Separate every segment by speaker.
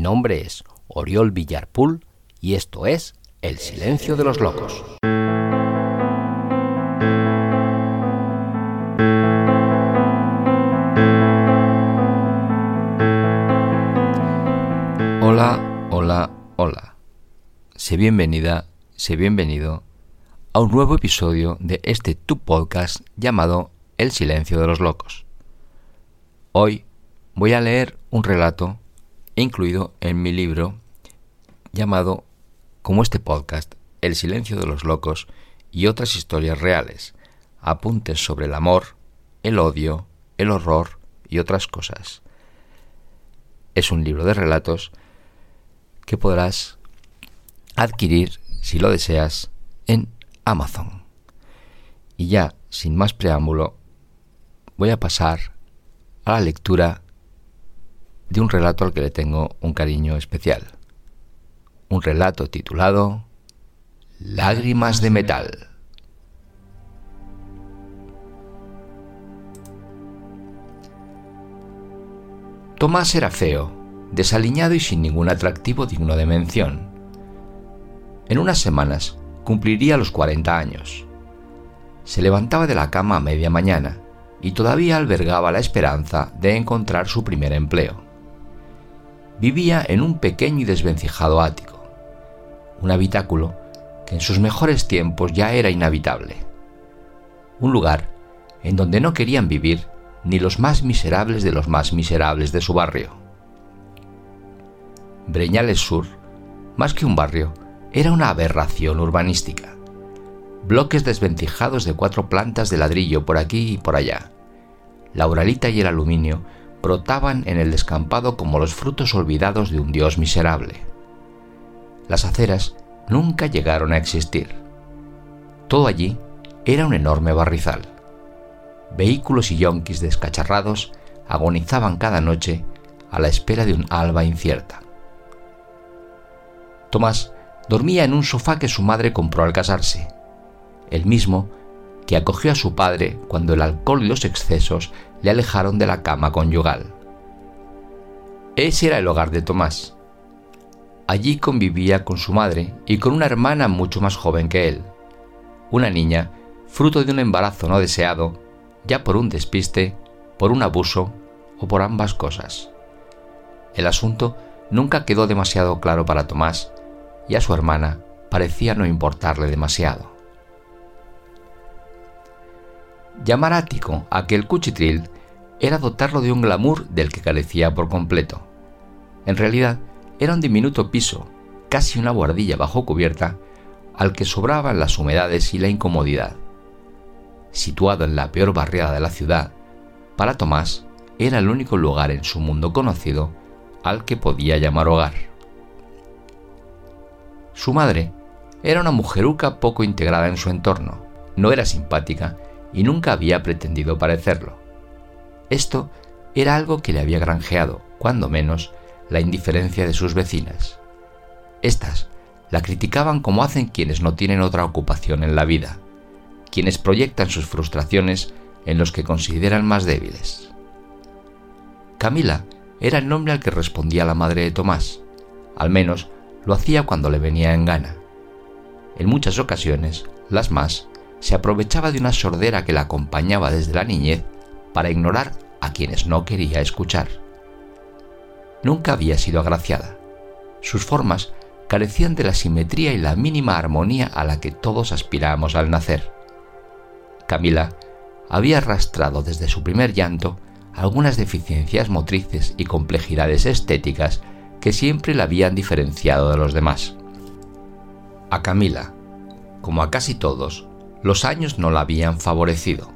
Speaker 1: Mi nombre es Oriol Villarpool y esto es El Silencio de los Locos. Hola, hola, hola. Sé bienvenida, sé bienvenido a un nuevo episodio de este tu podcast llamado El Silencio de los Locos. Hoy voy a leer un relato incluido en mi libro llamado, como este podcast, El silencio de los locos y otras historias reales, apuntes sobre el amor, el odio, el horror y otras cosas. Es un libro de relatos que podrás adquirir, si lo deseas, en Amazon. Y ya, sin más preámbulo, voy a pasar a la lectura de un relato al que le tengo un cariño especial. Un relato titulado Lágrimas de Metal. Tomás era feo, desaliñado y sin ningún atractivo digno de mención. En unas semanas cumpliría los 40 años. Se levantaba de la cama a media mañana y todavía albergaba la esperanza de encontrar su primer empleo vivía en un pequeño y desvencijado ático, un habitáculo que en sus mejores tiempos ya era inhabitable, un lugar en donde no querían vivir ni los más miserables de los más miserables de su barrio. Breñales Sur, más que un barrio, era una aberración urbanística. Bloques desvencijados de cuatro plantas de ladrillo por aquí y por allá. La uralita y el aluminio brotaban en el descampado como los frutos olvidados de un dios miserable. Las aceras nunca llegaron a existir. Todo allí era un enorme barrizal. Vehículos y yonquis descacharrados agonizaban cada noche a la espera de un alba incierta. Tomás dormía en un sofá que su madre compró al casarse, el mismo que acogió a su padre cuando el alcohol y los excesos le alejaron de la cama conyugal. Ese era el hogar de Tomás. Allí convivía con su madre y con una hermana mucho más joven que él, una niña fruto de un embarazo no deseado, ya por un despiste, por un abuso o por ambas cosas. El asunto nunca quedó demasiado claro para Tomás y a su hermana parecía no importarle demasiado. Llamar ático a aquel cuchitril era dotarlo de un glamour del que carecía por completo. En realidad, era un diminuto piso, casi una guardilla bajo cubierta, al que sobraban las humedades y la incomodidad. Situado en la peor barriada de la ciudad, para Tomás era el único lugar en su mundo conocido al que podía llamar hogar. Su madre era una mujeruca poco integrada en su entorno, no era simpática y nunca había pretendido parecerlo. Esto era algo que le había granjeado, cuando menos, la indiferencia de sus vecinas. Estas la criticaban como hacen quienes no tienen otra ocupación en la vida, quienes proyectan sus frustraciones en los que consideran más débiles. Camila era el nombre al que respondía la madre de Tomás, al menos lo hacía cuando le venía en gana. En muchas ocasiones, las más, se aprovechaba de una sordera que la acompañaba desde la niñez para ignorar a quienes no quería escuchar. Nunca había sido agraciada. Sus formas carecían de la simetría y la mínima armonía a la que todos aspiramos al nacer. Camila había arrastrado desde su primer llanto algunas deficiencias motrices y complejidades estéticas que siempre la habían diferenciado de los demás. A Camila, como a casi todos, los años no la habían favorecido.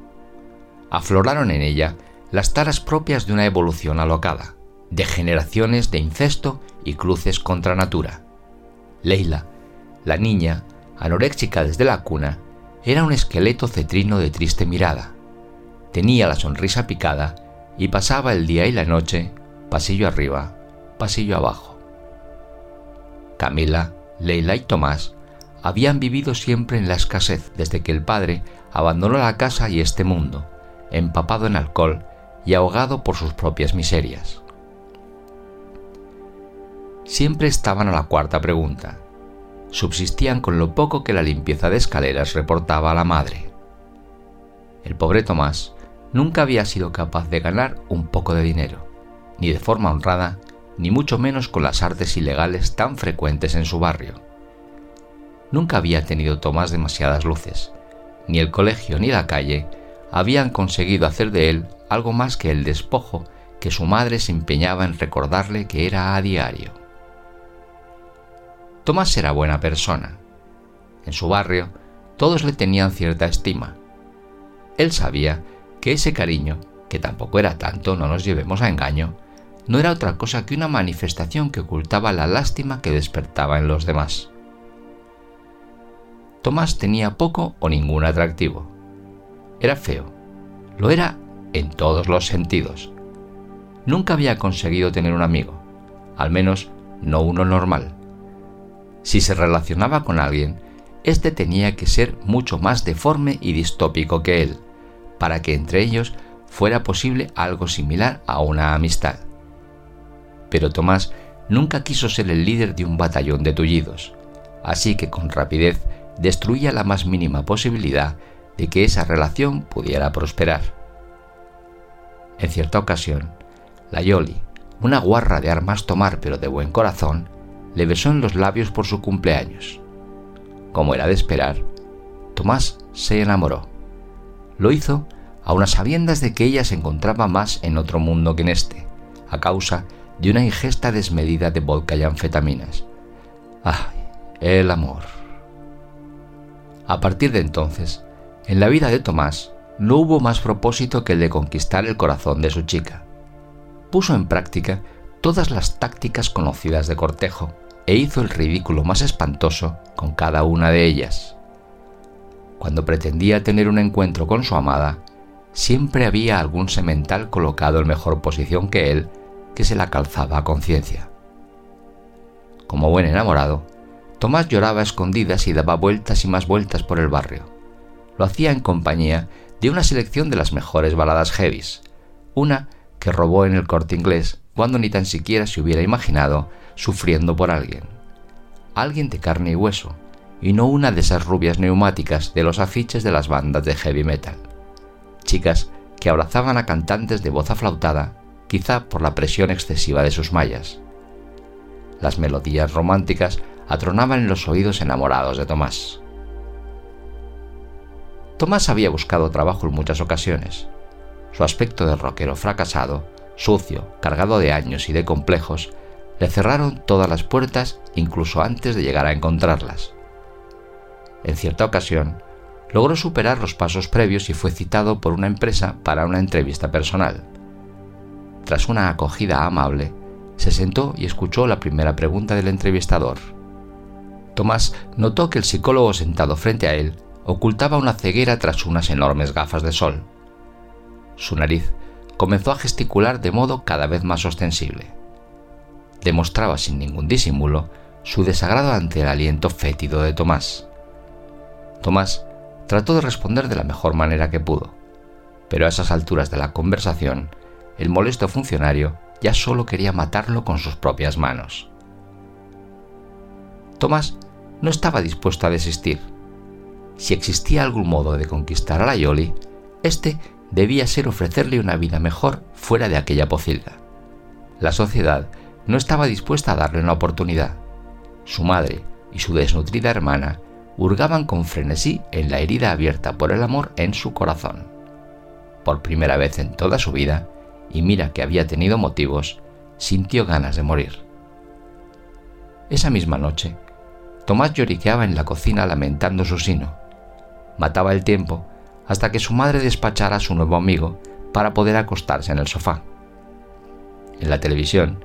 Speaker 1: Afloraron en ella las taras propias de una evolución alocada, de generaciones de incesto y cruces contra natura. Leila, la niña, anoréxica desde la cuna, era un esqueleto cetrino de triste mirada. Tenía la sonrisa picada y pasaba el día y la noche pasillo arriba, pasillo abajo. Camila, Leila y Tomás habían vivido siempre en la escasez desde que el padre abandonó la casa y este mundo, empapado en alcohol y ahogado por sus propias miserias. siempre estaban a la cuarta pregunta. Subsistían con lo poco que la limpieza de escaleras reportaba a la madre. El pobre Tomás nunca había sido capaz de ganar un poco de dinero, ni de forma honrada, ni mucho menos con las artes ilegales tan frecuentes en su barrio. Nunca había tenido Tomás demasiadas luces, ni el colegio ni la calle habían conseguido hacer de él algo más que el despojo que su madre se empeñaba en recordarle que era a diario. Tomás era buena persona. En su barrio todos le tenían cierta estima. Él sabía que ese cariño, que tampoco era tanto, no nos llevemos a engaño, no era otra cosa que una manifestación que ocultaba la lástima que despertaba en los demás. Tomás tenía poco o ningún atractivo. Era feo. Lo era en todos los sentidos. Nunca había conseguido tener un amigo, al menos no uno normal. Si se relacionaba con alguien, éste tenía que ser mucho más deforme y distópico que él, para que entre ellos fuera posible algo similar a una amistad. Pero Tomás nunca quiso ser el líder de un batallón de tullidos, así que con rapidez destruía la más mínima posibilidad de que esa relación pudiera prosperar. En cierta ocasión, la Yoli, una guarra de armas tomar pero de buen corazón, le besó en los labios por su cumpleaños. Como era de esperar, Tomás se enamoró. Lo hizo a sabiendas de que ella se encontraba más en otro mundo que en este, a causa de una ingesta desmedida de vodka y anfetaminas. ¡Ay, el amor! A partir de entonces, en la vida de Tomás no hubo más propósito que el de conquistar el corazón de su chica. Puso en práctica todas las tácticas conocidas de cortejo e hizo el ridículo más espantoso con cada una de ellas. Cuando pretendía tener un encuentro con su amada, siempre había algún semental colocado en mejor posición que él que se la calzaba a conciencia. Como buen enamorado, Tomás lloraba escondidas y daba vueltas y más vueltas por el barrio. Lo hacía en compañía de una selección de las mejores baladas heavies, una que robó en el corte inglés cuando ni tan siquiera se hubiera imaginado sufriendo por alguien. Alguien de carne y hueso, y no una de esas rubias neumáticas de los afiches de las bandas de heavy metal. Chicas que abrazaban a cantantes de voz aflautada, quizá por la presión excesiva de sus mallas. Las melodías románticas atronaban los oídos enamorados de Tomás. Tomás había buscado trabajo en muchas ocasiones. Su aspecto de rockero fracasado, sucio, cargado de años y de complejos, le cerraron todas las puertas incluso antes de llegar a encontrarlas. En cierta ocasión, logró superar los pasos previos y fue citado por una empresa para una entrevista personal. Tras una acogida amable, se sentó y escuchó la primera pregunta del entrevistador. Tomás notó que el psicólogo sentado frente a él ocultaba una ceguera tras unas enormes gafas de sol. Su nariz comenzó a gesticular de modo cada vez más ostensible. Demostraba sin ningún disimulo su desagrado ante el aliento fétido de Tomás. Tomás trató de responder de la mejor manera que pudo, pero a esas alturas de la conversación, el molesto funcionario ya solo quería matarlo con sus propias manos. Tomás no estaba dispuesto a desistir. Si existía algún modo de conquistar a la Yoli, este debía ser ofrecerle una vida mejor fuera de aquella pocilga. La sociedad no estaba dispuesta a darle una oportunidad. Su madre y su desnutrida hermana hurgaban con frenesí en la herida abierta por el amor en su corazón. Por primera vez en toda su vida, y mira que había tenido motivos, sintió ganas de morir. Esa misma noche, Tomás lloriqueaba en la cocina lamentando su sino. Mataba el tiempo hasta que su madre despachara a su nuevo amigo para poder acostarse en el sofá. En la televisión,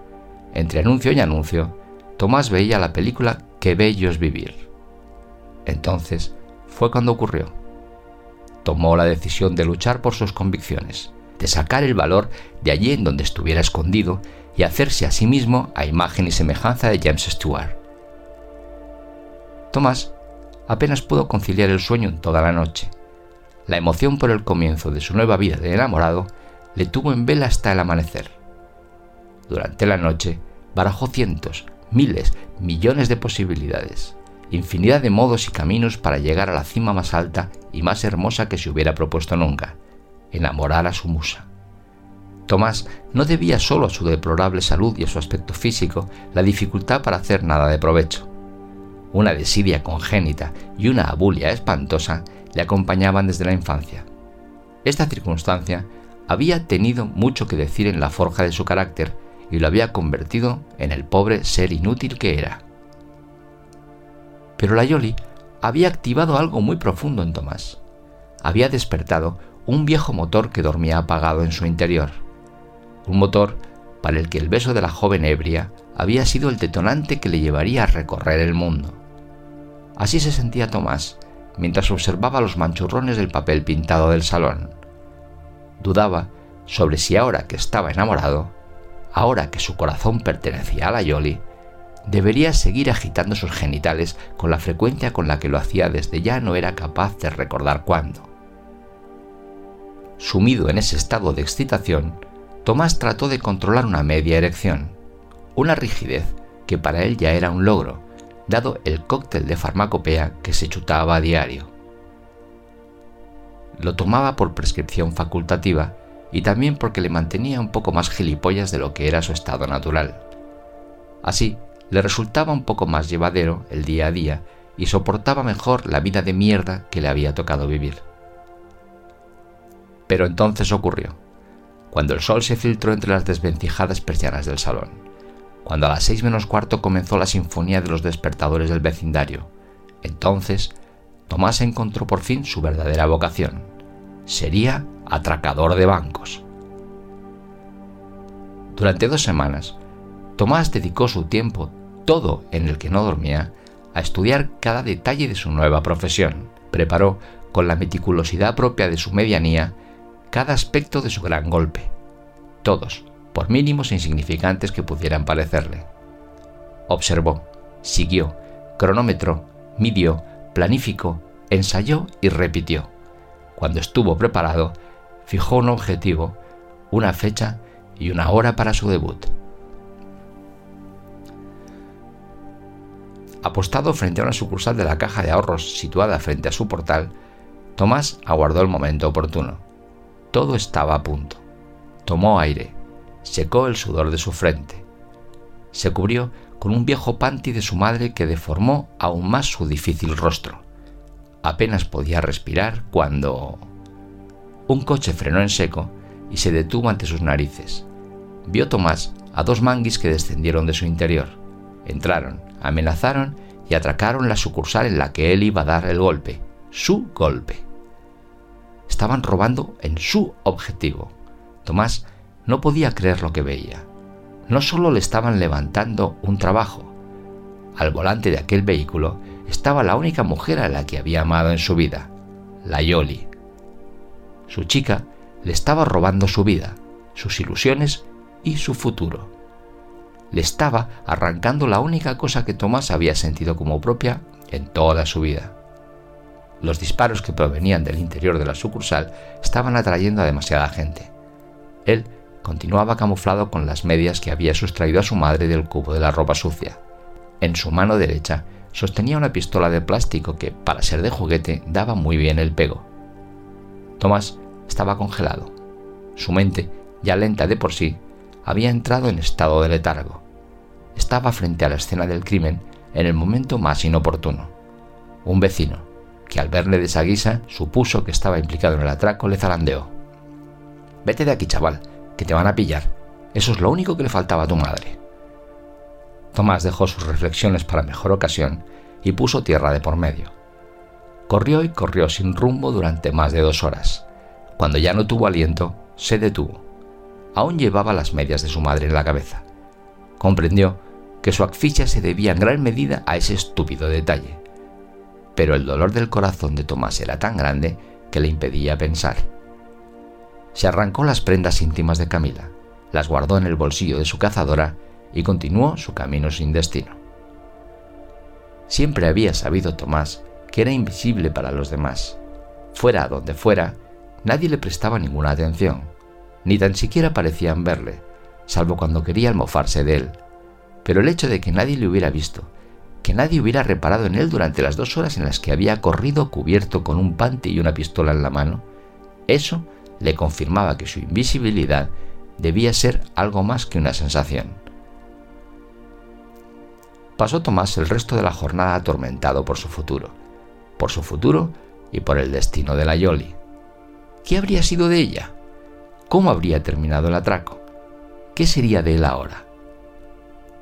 Speaker 1: entre anuncio y anuncio, Tomás veía la película Qué bello es vivir. Entonces fue cuando ocurrió. Tomó la decisión de luchar por sus convicciones, de sacar el valor de allí en donde estuviera escondido y hacerse a sí mismo a imagen y semejanza de James Stewart. Tomás apenas pudo conciliar el sueño en toda la noche. La emoción por el comienzo de su nueva vida de enamorado le tuvo en vela hasta el amanecer. Durante la noche barajó cientos, miles, millones de posibilidades, infinidad de modos y caminos para llegar a la cima más alta y más hermosa que se hubiera propuesto nunca, enamorar a su musa. Tomás no debía solo a su deplorable salud y a su aspecto físico la dificultad para hacer nada de provecho. Una desidia congénita y una abulia espantosa le acompañaban desde la infancia. Esta circunstancia había tenido mucho que decir en la forja de su carácter y lo había convertido en el pobre ser inútil que era. Pero la Yoli había activado algo muy profundo en Tomás. Había despertado un viejo motor que dormía apagado en su interior. Un motor para el que el beso de la joven ebria había sido el detonante que le llevaría a recorrer el mundo. Así se sentía Tomás mientras observaba los manchurrones del papel pintado del salón. Dudaba sobre si ahora que estaba enamorado, ahora que su corazón pertenecía a la Yoli, debería seguir agitando sus genitales con la frecuencia con la que lo hacía desde ya no era capaz de recordar cuándo. Sumido en ese estado de excitación, Tomás trató de controlar una media erección, una rigidez que para él ya era un logro, dado el cóctel de farmacopea que se chutaba a diario. Lo tomaba por prescripción facultativa y también porque le mantenía un poco más gilipollas de lo que era su estado natural. Así, le resultaba un poco más llevadero el día a día y soportaba mejor la vida de mierda que le había tocado vivir. Pero entonces ocurrió, cuando el sol se filtró entre las desvencijadas persianas del salón, cuando a las seis menos cuarto comenzó la sinfonía de los despertadores del vecindario. Entonces, Tomás encontró por fin su verdadera vocación. Sería atracador de bancos. Durante dos semanas, Tomás dedicó su tiempo, todo en el que no dormía, a estudiar cada detalle de su nueva profesión. Preparó, con la meticulosidad propia de su medianía, cada aspecto de su gran golpe. Todos, por mínimos e insignificantes que pudieran parecerle. Observó, siguió, cronometró, midió, planificó, ensayó y repitió. Cuando estuvo preparado, fijó un objetivo, una fecha y una hora para su debut. Apostado frente a una sucursal de la caja de ahorros situada frente a su portal, Tomás aguardó el momento oportuno. Todo estaba a punto. Tomó aire, secó el sudor de su frente. Se cubrió con un viejo panty de su madre que deformó aún más su difícil rostro. Apenas podía respirar cuando... Un coche frenó en seco y se detuvo ante sus narices. Vio Tomás a dos manguis que descendieron de su interior. Entraron, amenazaron y atracaron la sucursal en la que él iba a dar el golpe, su golpe. Estaban robando en su objetivo. Tomás no podía creer lo que veía. No solo le estaban levantando un trabajo. Al volante de aquel vehículo estaba la única mujer a la que había amado en su vida, la Yoli. Su chica le estaba robando su vida, sus ilusiones y su futuro. Le estaba arrancando la única cosa que Tomás había sentido como propia en toda su vida. Los disparos que provenían del interior de la sucursal estaban atrayendo a demasiada gente. Él continuaba camuflado con las medias que había sustraído a su madre del cubo de la ropa sucia. En su mano derecha sostenía una pistola de plástico que, para ser de juguete, daba muy bien el pego. Tomás estaba congelado. Su mente, ya lenta de por sí, había entrado en estado de letargo. Estaba frente a la escena del crimen en el momento más inoportuno. Un vecino, que al verle de esa guisa supuso que estaba implicado en el atraco, le zarandeó. Vete de aquí, chaval, que te van a pillar. Eso es lo único que le faltaba a tu madre. Tomás dejó sus reflexiones para mejor ocasión y puso tierra de por medio. Corrió y corrió sin rumbo durante más de dos horas. Cuando ya no tuvo aliento, se detuvo. Aún llevaba las medias de su madre en la cabeza. Comprendió que su asfixia se debía en gran medida a ese estúpido detalle. Pero el dolor del corazón de Tomás era tan grande que le impedía pensar. Se arrancó las prendas íntimas de Camila, las guardó en el bolsillo de su cazadora y continuó su camino sin destino. Siempre había sabido Tomás que era invisible para los demás. Fuera donde fuera, Nadie le prestaba ninguna atención, ni tan siquiera parecían verle, salvo cuando quería almofarse de él. Pero el hecho de que nadie le hubiera visto, que nadie hubiera reparado en él durante las dos horas en las que había corrido cubierto con un pante y una pistola en la mano, eso le confirmaba que su invisibilidad debía ser algo más que una sensación. Pasó Tomás el resto de la jornada atormentado por su futuro, por su futuro y por el destino de la Yoli. ¿Qué habría sido de ella? ¿Cómo habría terminado el atraco? ¿Qué sería de él ahora?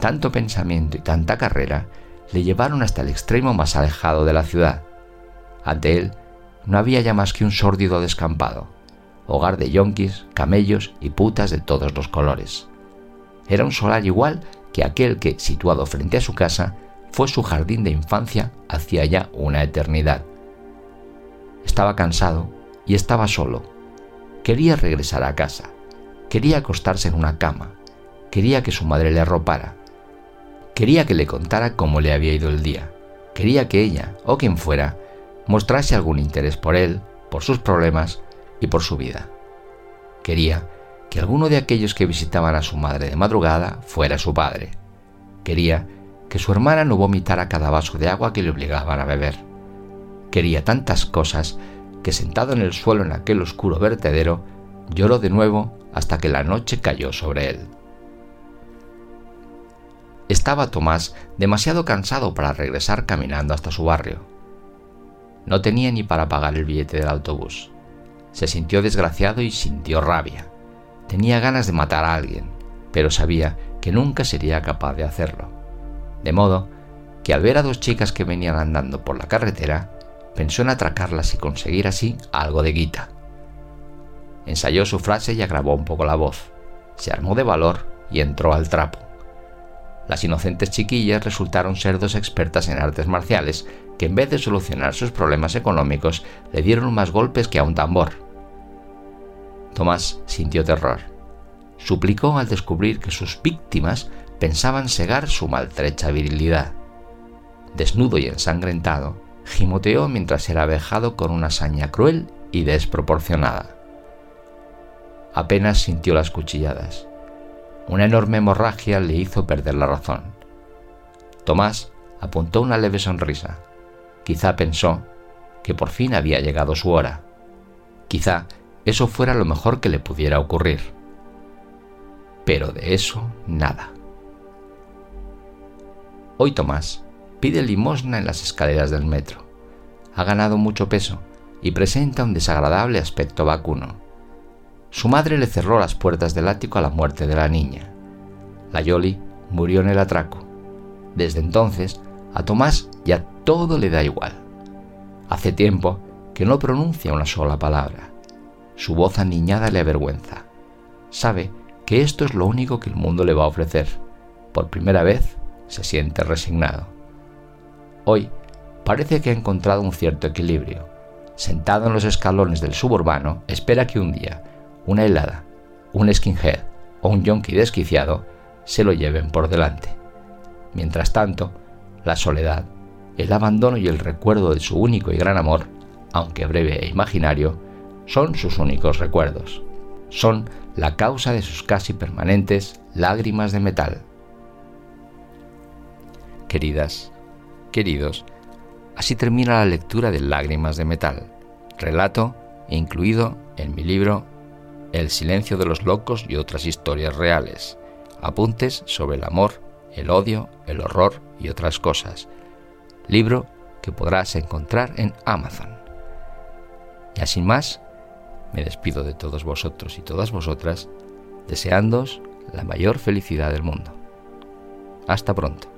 Speaker 1: Tanto pensamiento y tanta carrera le llevaron hasta el extremo más alejado de la ciudad. Ante él no había ya más que un sórdido descampado, hogar de yonquis, camellos y putas de todos los colores. Era un solar igual que aquel que, situado frente a su casa, fue su jardín de infancia hacía ya una eternidad. Estaba cansado y estaba solo. Quería regresar a casa. Quería acostarse en una cama. Quería que su madre le arropara. Quería que le contara cómo le había ido el día. Quería que ella, o quien fuera, mostrase algún interés por él, por sus problemas y por su vida. Quería que alguno de aquellos que visitaban a su madre de madrugada fuera su padre. Quería que su hermana no vomitara cada vaso de agua que le obligaban a beber. Quería tantas cosas que sentado en el suelo en aquel oscuro vertedero, lloró de nuevo hasta que la noche cayó sobre él. Estaba Tomás demasiado cansado para regresar caminando hasta su barrio. No tenía ni para pagar el billete del autobús. Se sintió desgraciado y sintió rabia. Tenía ganas de matar a alguien, pero sabía que nunca sería capaz de hacerlo. De modo que al ver a dos chicas que venían andando por la carretera, pensó en atracarlas y conseguir así algo de guita. Ensayó su frase y agravó un poco la voz. Se armó de valor y entró al trapo. Las inocentes chiquillas resultaron ser dos expertas en artes marciales que en vez de solucionar sus problemas económicos le dieron más golpes que a un tambor. Tomás sintió terror. Suplicó al descubrir que sus víctimas pensaban cegar su maltrecha virilidad. Desnudo y ensangrentado, gimoteó mientras era vejado con una saña cruel y desproporcionada. Apenas sintió las cuchilladas. Una enorme hemorragia le hizo perder la razón. Tomás apuntó una leve sonrisa. Quizá pensó que por fin había llegado su hora. Quizá eso fuera lo mejor que le pudiera ocurrir. Pero de eso nada. Hoy Tomás pide limosna en las escaleras del metro. Ha ganado mucho peso y presenta un desagradable aspecto vacuno. Su madre le cerró las puertas del ático a la muerte de la niña. La Yoli murió en el atraco. Desde entonces, a Tomás ya todo le da igual. Hace tiempo que no pronuncia una sola palabra. Su voz aniñada le avergüenza. Sabe que esto es lo único que el mundo le va a ofrecer. Por primera vez se siente resignado. Hoy parece que ha encontrado un cierto equilibrio. Sentado en los escalones del suburbano, espera que un día una helada, un skinhead o un yonki desquiciado se lo lleven por delante. Mientras tanto, la soledad, el abandono y el recuerdo de su único y gran amor, aunque breve e imaginario, son sus únicos recuerdos. Son la causa de sus casi permanentes lágrimas de metal. Queridas, queridos, así termina la lectura de Lágrimas de Metal, relato incluido en mi libro el silencio de los locos y otras historias reales. Apuntes sobre el amor, el odio, el horror y otras cosas. Libro que podrás encontrar en Amazon. Y así más, me despido de todos vosotros y todas vosotras, deseándoos la mayor felicidad del mundo. Hasta pronto.